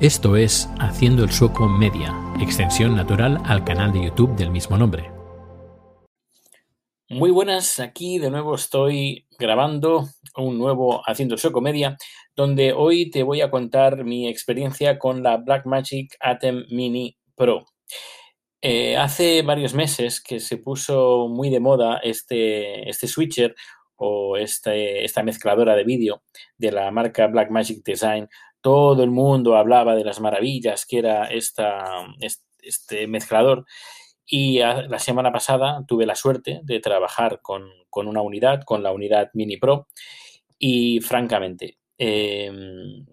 Esto es Haciendo el Sueco Media, extensión natural al canal de YouTube del mismo nombre. Muy buenas, aquí de nuevo estoy grabando un nuevo Haciendo el Sueco Media, donde hoy te voy a contar mi experiencia con la Blackmagic Atem Mini Pro. Eh, hace varios meses que se puso muy de moda este, este switcher o este, esta mezcladora de vídeo de la marca Blackmagic Design todo el mundo hablaba de las maravillas que era esta, este mezclador. Y la semana pasada tuve la suerte de trabajar con, una unidad, con la unidad Mini Pro, y francamente, em,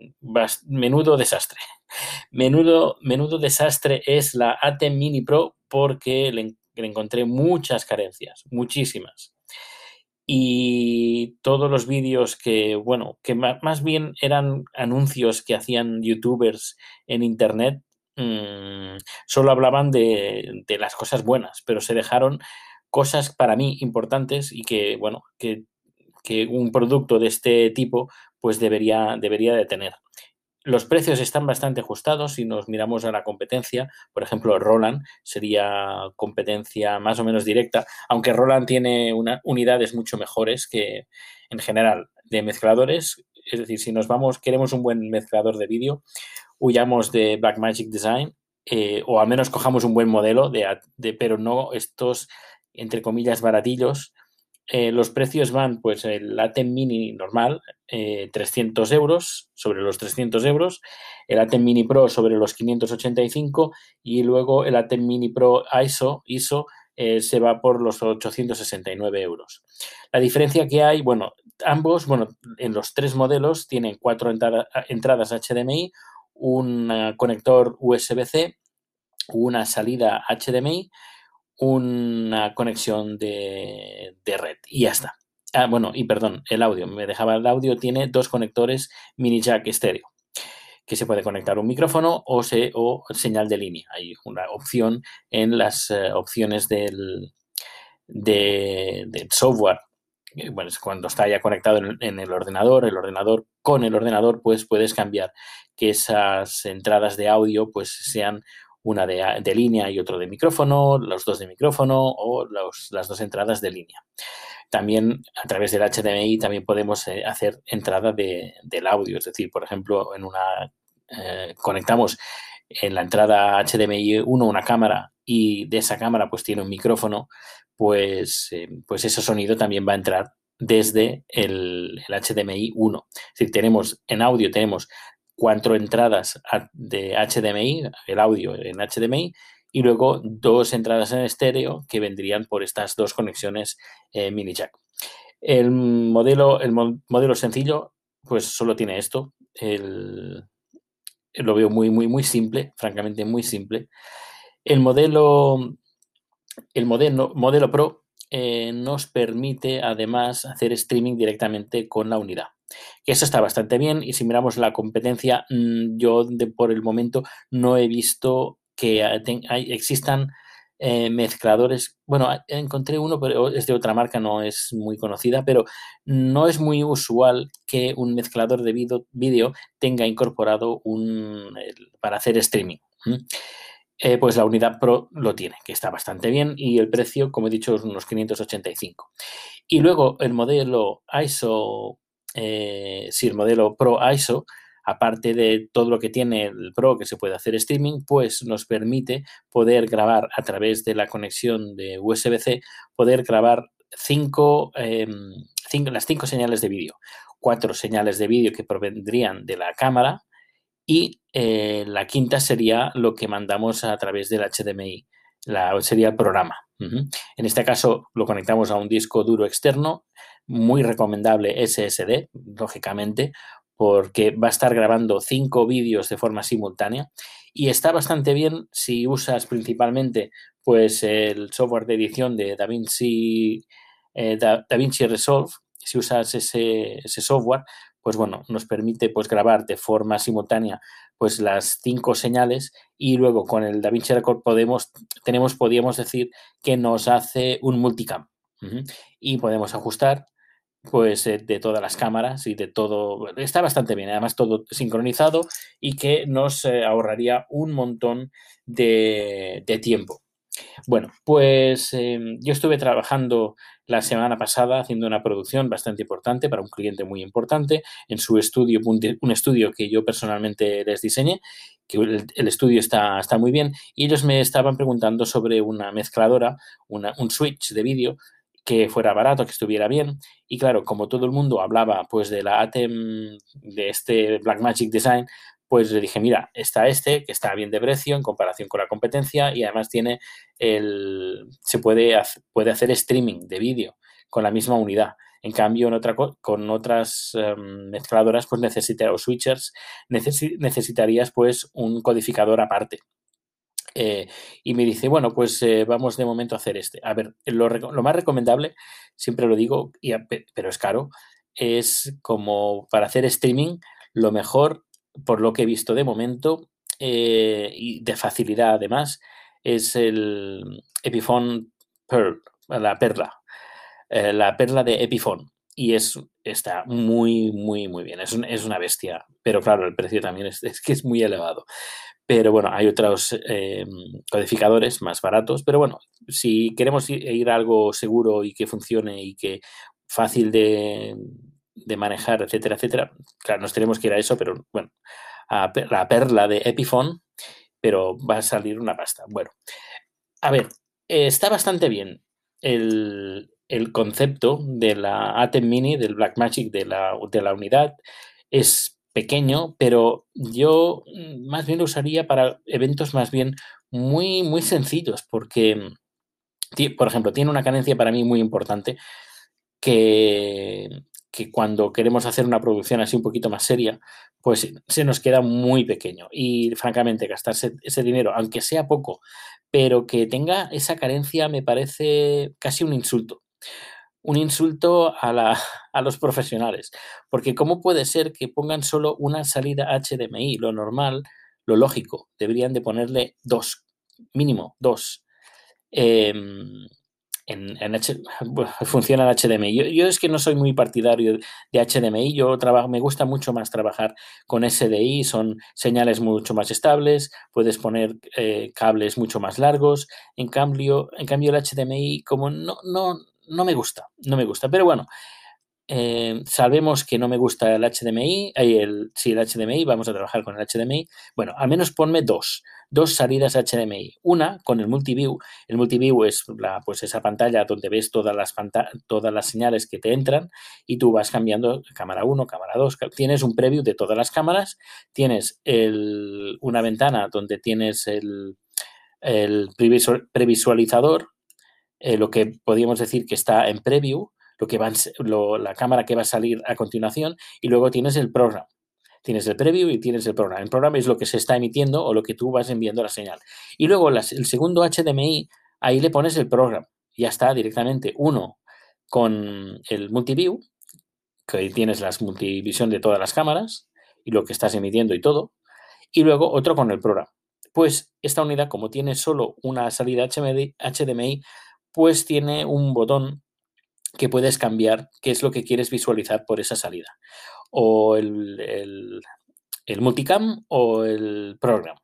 menudo desastre. Menudo, menudo desastre es la ATEM Mini Pro porque le encontré muchas carencias, muchísimas y todos los vídeos que, bueno, que más bien eran anuncios que hacían youtubers en internet, mm, solo hablaban de, de, las cosas buenas, pero se dejaron cosas para mí importantes y que, bueno, que, que un producto de este tipo pues debería, debería de tener. Los precios están bastante ajustados si nos miramos a la competencia. Por ejemplo, Roland sería competencia más o menos directa, aunque Roland tiene unidades mucho mejores que en general de mezcladores. Es decir, si nos vamos, queremos un buen mezclador de vídeo, huyamos de Blackmagic Design eh, o al menos cojamos un buen modelo, de, de, pero no estos, entre comillas, baratillos eh, los precios van, pues el ATEM Mini normal, 300 eh, euros, sobre los 300 euros, el ATEM Mini Pro sobre los 585 y luego el ATEM Mini Pro ISO, ISO eh, se va por los 869 euros. La diferencia que hay, bueno, ambos, bueno, en los tres modelos tienen cuatro entradas HDMI, un conector USB-C, una salida HDMI, una conexión de, red y ya está. Ah, bueno, y perdón, el audio, me dejaba el audio, tiene dos conectores mini jack estéreo que se puede conectar un micrófono o, se, o señal de línea. Hay una opción en las eh, opciones del, del software. Bueno, cuando está ya conectado en, en, el ordenador, el ordenador con el ordenador, pues puedes cambiar que esas entradas de audio pues sean una de, línea y otro de micrófono, los dos de micrófono o las dos entradas de línea. También a través del HDMI también podemos eh, hacer entrada de, del audio, es decir, por ejemplo, en una eh, conectamos en la entrada HDMI 1 una cámara y de esa cámara pues tiene un micrófono, pues, eh, pues ese sonido también va a entrar desde el, el, HDMI 1. Es decir, tenemos en audio tenemos cuatro entradas de HDMI, el audio en HDMI, y luego dos entradas en estéreo que vendrían por estas dos conexiones eh, mini jack. El modelo, el modelo sencillo, pues solo tiene esto. El, lo veo muy, muy, muy simple, francamente muy simple. El modelo, el modelo, modelo Pro eh, nos permite además hacer streaming directamente con la unidad. Eso está bastante bien y si miramos la competencia, mm, yo por el momento no he visto que existan eh, mezcladores. Bueno, encontré uno, pero es de otra marca, no es muy conocida, pero no es muy usual que un mezclador de vídeo tenga incorporado un para hacer streaming. Eh, pues la unidad Pro lo tiene, que está bastante bien y el precio, como he dicho, es unos 585. Y luego el modelo ISO eh, si el modelo Pro ISO, aparte de todo lo que tiene el Pro que se puede hacer streaming, pues nos permite poder grabar a través de la conexión de USB-C, poder grabar em, cinco, las cinco señales de vídeo, cuatro señales de vídeo que provendrían de la cámara y eh, la quinta sería lo que mandamos a través del HDMI, la, sería el programa. En este caso lo conectamos a un disco duro externo muy recomendable SSD, lógicamente, porque va a estar grabando cinco vídeos de forma simultánea y está bastante bien si usas principalmente pues el software de edición de DaVinci, eh, DaVinci Resolve, si usas ese, ese, software, pues bueno, nos permite pues grabar de forma simultánea pues las cinco señales y luego con el DaVinci Resolve podemos, tenemos, podríamos decir que nos hace un multicam y podemos ajustar pues eh, de todas las cámaras y de todo. Está bastante bien, además todo sincronizado y que nos eh, ahorraría un montón de, tiempo. Bueno, pues em, yo estuve trabajando la semana pasada haciendo una producción bastante importante para un cliente muy importante en su estudio, un estudio que yo personalmente les diseñé, que el, estudio está, está, muy bien, y ellos me estaban preguntando sobre una mezcladora, un switch de vídeo que fuera barato, que estuviera bien. Y claro, como todo el mundo hablaba pues de la ATEM, de este Blackmagic Design, pues le dije, mira, está este, que está bien de precio en comparación con la competencia y además tiene el, se puede, puede hacer streaming de vídeo con la misma unidad. En cambio, en otra, con otras em, mezcladoras, pues necesitarías, o switchers, necesitarías pues un codificador aparte. Eh, y me dice, bueno, pues eh, vamos de momento a hacer este. A ver, lo, más recomendable, siempre lo digo, y pero es caro, es como para hacer streaming, lo mejor, por lo que he visto de momento, eh, y de facilidad además, es el Epiphone Pearl, la perla, la perla de Epiphone. Y es, está muy, muy, muy bien. Es, es una bestia. Pero claro, el precio también es, es que es muy elevado. Pero bueno, hay otros eh, codificadores más baratos. Pero bueno, si queremos ir a algo seguro y que funcione y que fácil de, manejar, etcétera, etcétera, claro, nos tenemos que ir a eso, pero bueno, a la perla de Epiphone, pero va a salir una pasta. Bueno, a ver, está bastante bien el, concepto de la Atem Mini, del Blackmagic de la, de la unidad. Es pequeño, pero yo mm, más bien lo usaría para eventos más bien muy, muy sencillos, porque, mm, por ejemplo, tiene una carencia para mí muy importante que, que cuando queremos hacer una producción así un poquito más seria, pues se nos queda muy pequeño. Y francamente, gastarse ese dinero, aunque sea poco, pero que tenga esa carencia, me parece casi un insulto un insulto a, la, a, los profesionales. Porque ¿cómo puede ser que pongan solo una salida HDMI? Lo normal, lo lógico, deberían de ponerle dos, mínimo dos. Em, en, en funciona el HDMI. Yo, es que no soy muy partidario de HDMI, yo trabajo, me gusta mucho más trabajar con SDI, son señales mucho más estables, puedes poner eh, cables mucho más largos. En cambio, en cambio el HDMI, como no, no, no me gusta, no me gusta. Pero bueno, eh, sabemos que no me gusta el HDMI, el, sí, el HDMI, vamos a trabajar con el HDMI. Bueno, al menos ponme dos, dos salidas HDMI. Una con el Multiview. El Multiview es la, pues esa pantalla donde ves todas las, todas las señales que te entran y tú vas cambiando cámara 1, cámara 2. Tienes un preview de todas las cámaras, tienes el, una ventana donde tienes el, el previsualizador eh, lo que podríamos decir que está en preview, lo que va la cámara que va a salir a continuación, y luego tienes el programa. Tienes el preview y tienes el programa. El programa es lo que se está emitiendo o lo que tú vas enviando la señal. Y luego el segundo HDMI, ahí le pones el programa. Ya está directamente uno con el multiview, que ahí tienes la multivisión de todas las cámaras y lo que estás emitiendo y todo. Y luego otro con el programa. Pues esta unidad, como tiene solo una salida HDMI, pues tiene un botón que puedes cambiar qué es lo que quieres visualizar por esa salida. O el, multicam o el program.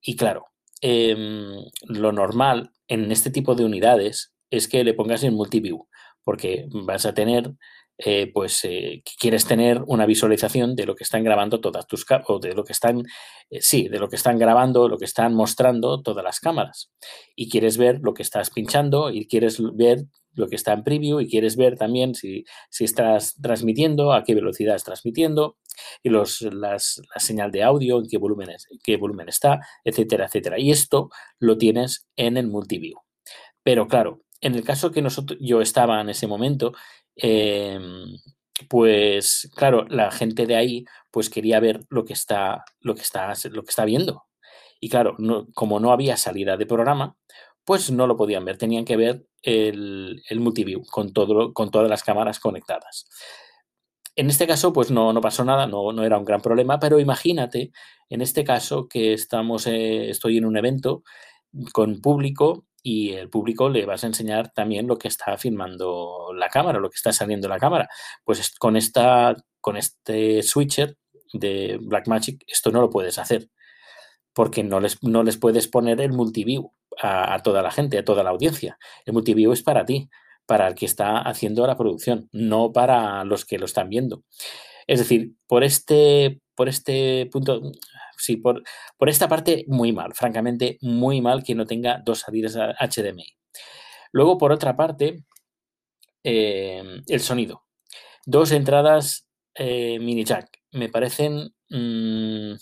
Y claro, em, lo normal en este tipo de unidades es que le pongas el multiview, porque vas a tener eh, pues eh, quieres tener una visualización de lo que están grabando todas tus o de lo que están, eh, sí, de lo que están grabando, lo que están mostrando todas las cámaras. Y quieres ver lo que estás pinchando y quieres ver lo que está en preview y quieres ver también si, si estás transmitiendo, a qué velocidad estás transmitiendo y los, las, la señal de audio, en qué volumen, qué volumen está, etcétera, etcétera. Y esto lo tienes en el multiview. Pero claro, en el caso que nosotros, yo estaba en ese momento, Em, pues claro, la gente de ahí pues quería ver lo que está, lo que está, lo que está viendo. Y claro, como no había salida de programa, pues no lo podían ver, tenían que ver el, el multiview con, todo, con todas las cámaras conectadas. En este caso, pues no, no pasó nada, no, no, era un gran problema, pero imagínate, en este caso, que estamos, eh, estoy en un evento con público y el público le vas a enseñar también lo que está filmando la cámara, lo que está saliendo la cámara. Pues con, esta, con este switcher de Blackmagic esto no lo puedes hacer porque no les, no les puedes poner el multiview a, a, toda la gente, a toda la audiencia. El multiview es para ti, para el que está haciendo la producción, no para los que lo están viendo. Es decir, por este, por este punto, sí, por, por esta parte, muy mal, francamente, muy mal que no tenga dos salidas HDMI. Luego, por otra parte, eh, el sonido. Dos entradas eh, mini jack. Me parecen, mmm,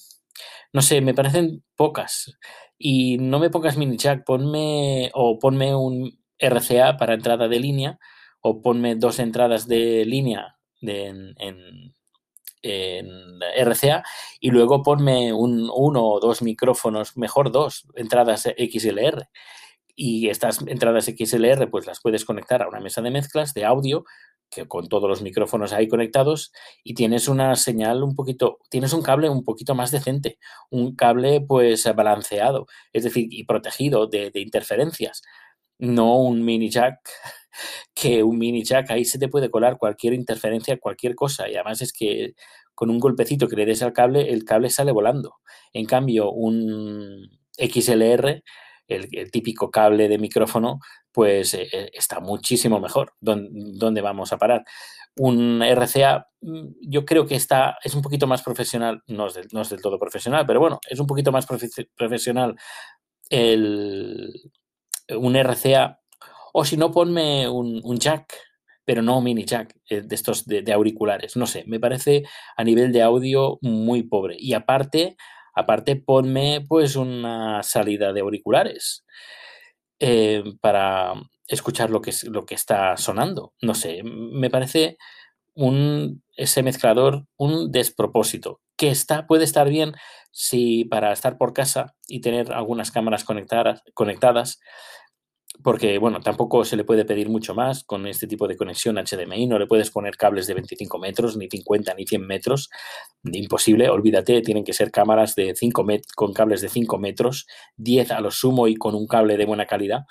no sé, me parecen pocas. Y no me pongas mini jack, ponme o ponme un RCA para entrada de línea o ponme dos entradas de línea de, en, en, RCA y luego ponme un, uno o dos micrófonos, mejor dos entradas XLR. Y estas entradas XLR pues las puedes conectar a una mesa de mezclas de audio que con todos los micrófonos ahí conectados y tienes una señal un poquito, tienes un cable un poquito más decente, un cable pues balanceado, es decir, y protegido de, de interferencias, no un mini jack que un mini jack ahí se te puede colar cualquier interferencia, cualquier cosa. Y además es que con un golpecito que le des al cable, el cable sale volando. En cambio, un XLR, el, típico cable de micrófono, pues eh, está muchísimo mejor. ¿Dónde, ¿Dónde, vamos a parar? Un RCA, mm, yo creo que está, es un poquito más profesional, no es, del, no es del todo profesional, pero bueno, es un poquito más profe profesional el, un RCA o si no, ponme un, jack, pero no mini jack eh, de estos de, de, auriculares. No sé, me parece a nivel de audio muy pobre. Y aparte, aparte ponme pues una salida de auriculares eh, para escuchar lo que, lo que está sonando. No sé, me parece un, ese mezclador un despropósito que está, puede estar bien si para estar por casa y tener algunas cámaras conectadas, conectadas porque, bueno, tampoco se le puede pedir mucho más con este tipo de conexión HDMI, no le puedes poner cables de 25 metros, ni 50, ni 100 metros, imposible, olvídate, tienen que ser cámaras de 5 met con cables de 5 metros, 10 a lo sumo y con un cable de buena calidad,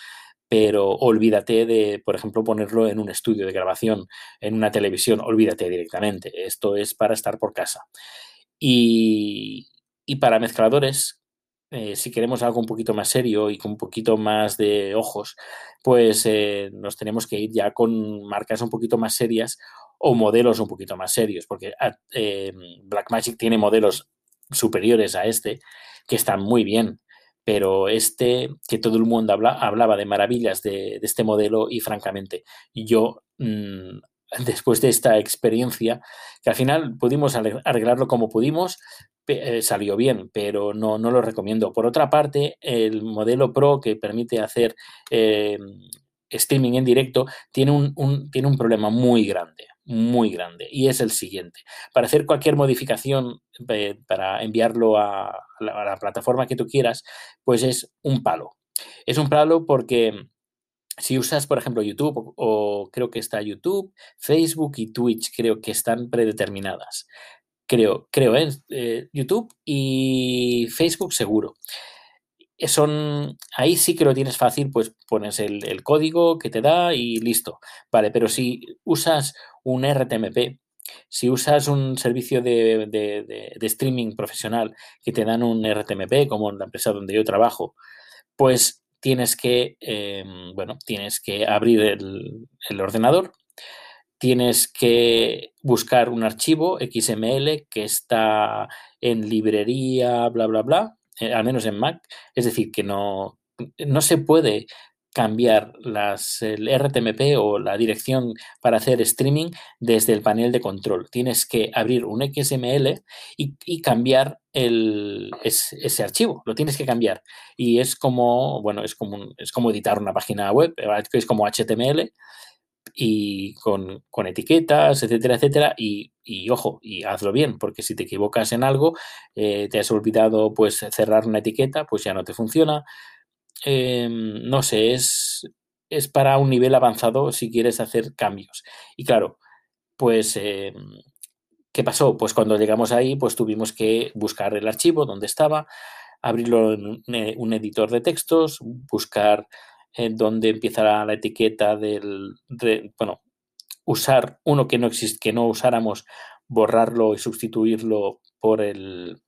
pero olvídate de, por ejemplo, ponerlo en un estudio de grabación, en una televisión, olvídate directamente, esto es para estar por casa. Y, y para mezcladores, eh, si queremos algo un poquito más serio y con un poquito más de ojos, pues eh, nos tenemos que ir ya con marcas un poquito más serias o modelos un poquito más serios, porque ah, eh, Blackmagic tiene modelos superiores a este que están muy bien, pero este, que todo el mundo habla, hablaba de maravillas de, este modelo y francamente yo mmm, después de esta experiencia, que al final pudimos arreglarlo como pudimos, eh, salió bien, pero no, no lo recomiendo. Por otra parte, el modelo Pro que permite hacer eh, streaming en directo tiene un, tiene un problema muy grande, muy grande, y es el siguiente. Para hacer cualquier modificación, eh, para enviarlo a, la, plataforma que tú quieras, pues es un palo. Es un palo porque si usas, por ejemplo, YouTube, o, creo que está YouTube, Facebook y Twitch, creo que están predeterminadas creo, creo, ¿eh? ¿eh? YouTube y Facebook seguro. Eh, son, ahí sí que lo tienes fácil, pues pones el, código que te da y listo. Vale, pero si usas un RTMP, si usas un servicio de, de, streaming profesional que te dan un RTMP, como en la empresa donde yo trabajo, pues tienes que, eh, bueno, tienes que abrir el, el ordenador, tienes que buscar un archivo XML que está en librería, bla, bla, bla, eh, al menos en Mac. Es decir, que no, no se puede cambiar las, el RTMP o la dirección para hacer streaming desde el panel de control. Tienes que abrir un XML y, cambiar el, es, ese archivo. Lo tienes que cambiar. Y es como, bueno, es como, es como editar una página web, es como HTML y con, con etiquetas, etcétera, etcétera, y, y, ojo, y hazlo bien, porque si te equivocas en algo, eh, te has olvidado pues cerrar una etiqueta, pues ya no te funciona. Eh, no sé, es, es para un nivel avanzado si quieres hacer cambios. Y claro, pues, eh, ¿qué pasó? Pues cuando llegamos ahí, pues tuvimos que buscar el archivo donde estaba, abrirlo en un, un editor de textos, buscar donde empieza la, etiqueta del, bueno, usar uno que no existe, que no usáramos, borrarlo y sustituirlo por el,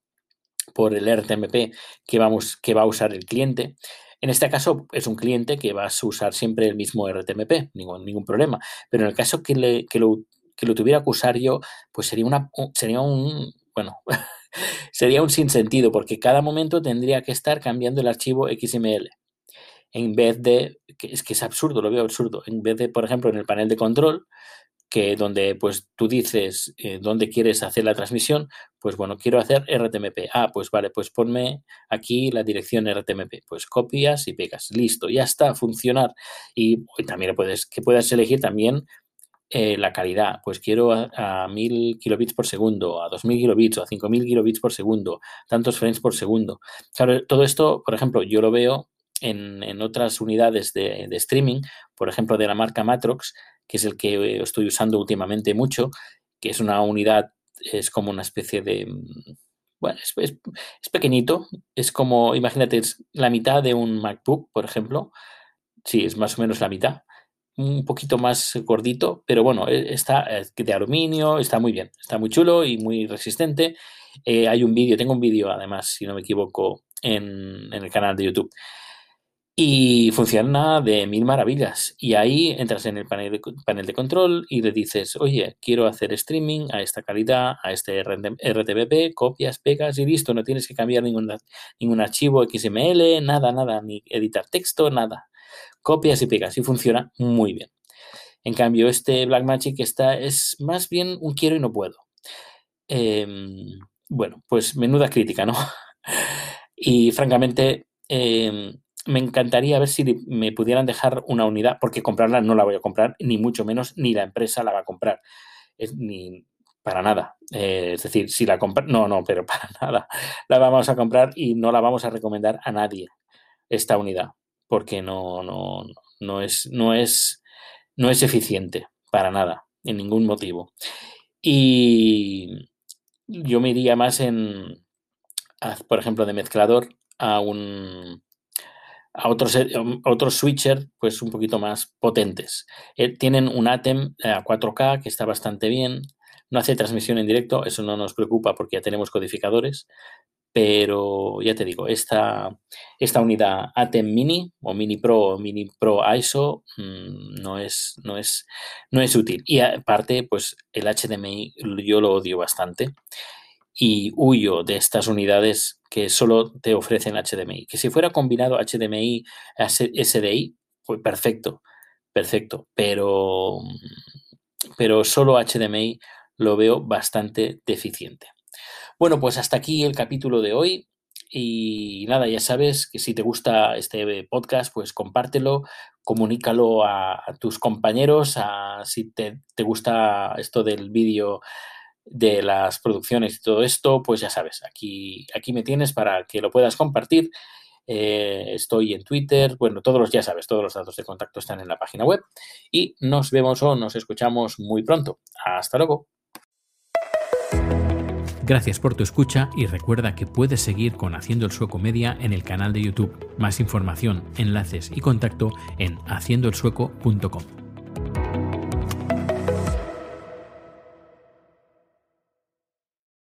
por el RTMP que, vamos, que va a usar el cliente. En este caso es un cliente que va a usar siempre el mismo RTMP, ningún, ningún problema. Pero en el caso que, le, que, lo, que lo tuviera que usar yo, pues sería, una, sería un, bueno, sería un sinsentido porque cada momento tendría que estar cambiando el archivo XML. En vez de, es que es absurdo, lo veo absurdo, en vez de, por ejemplo, en el panel de control, que donde pues tú dices eh, dónde quieres hacer la transmisión, pues bueno, quiero hacer RTMP. Ah, pues vale, pues ponme aquí la dirección RTMP. Pues copias y pegas. Listo, ya está, a funcionar. Y, también puedes, que puedas elegir también eh, la calidad. Pues quiero a, 1000 kilobits por segundo, a 2000 kilobits o a 5000 kilobits por segundo, tantos frames por segundo. Claro, todo esto, por ejemplo, yo lo veo en, otras unidades de, streaming, por ejemplo, de la marca Matrox, que es el que estoy usando últimamente mucho, que es una unidad, es como una especie de... Mm, bueno, es, pequeñito, es como, imagínate, es la mitad de un MacBook, por ejemplo. Sí, es más o menos la mitad. Un poquito más gordito, pero bueno, e, está de aluminio, está muy bien, está muy chulo y muy resistente. Eh, hay un vídeo, tengo un vídeo además, si no me equivoco, en el canal de YouTube y funciona de mil maravillas. Y ahí entras en el panel de, panel de control y le dices, oye, quiero hacer streaming a esta calidad, a este RTBP, copias, pegas y listo. No tienes que cambiar ningún, ningún archivo XML, nada, nada, ni editar texto, nada. Copias y pegas y funciona muy bien. En cambio, este Blackmagic está, es más bien un quiero y no puedo. Em, bueno, pues menuda crítica, ¿no? y francamente, em, me encantaría ver si me pudieran dejar una unidad, porque comprarla no la voy a comprar, ni mucho menos, ni la empresa la va a comprar. ni para nada. Eh, es decir, si la compra, no, no, pero para nada. La vamos a comprar y no la vamos a recomendar a nadie esta unidad, porque no, no, no es, no es, no es eficiente para nada, en ningún motivo. Y yo me iría más en, por ejemplo, de mezclador a un a otros, eh, otros switcher pues un poquito más potentes. Eh, tienen un ATEM eh, a 4K que está bastante bien, no hace transmisión en directo, eso no nos preocupa porque ya tenemos codificadores, pero ya te digo, esta, esta unidad ATEM Mini o Mini Pro o Mini Pro ISO mm, no, es, no, es, no es útil. Y aparte, pues el HDMI yo lo odio bastante y huyo de estas unidades que solo te ofrecen HDMI. Que si fuera combinado HDMI SDI, pues perfecto, perfecto, pero, pero solo HDMI lo veo bastante deficiente. Bueno, pues hasta aquí el capítulo de hoy. Y nada, ya sabes que si te gusta este podcast, pues compártelo, comunícalo a, tus compañeros, a, si te, te gusta esto del vídeo de las producciones y todo esto, pues ya sabes, aquí, aquí me tienes para que lo puedas compartir. Eh, estoy en Twitter, bueno, todos los, ya sabes, todos los datos de contacto están en la página web y nos vemos o nos escuchamos muy pronto. Hasta luego. Gracias por tu escucha y recuerda que puedes seguir con Haciendo el Sueco Media en el canal de YouTube. Más información, enlaces y contacto en haciendoelsueco.com.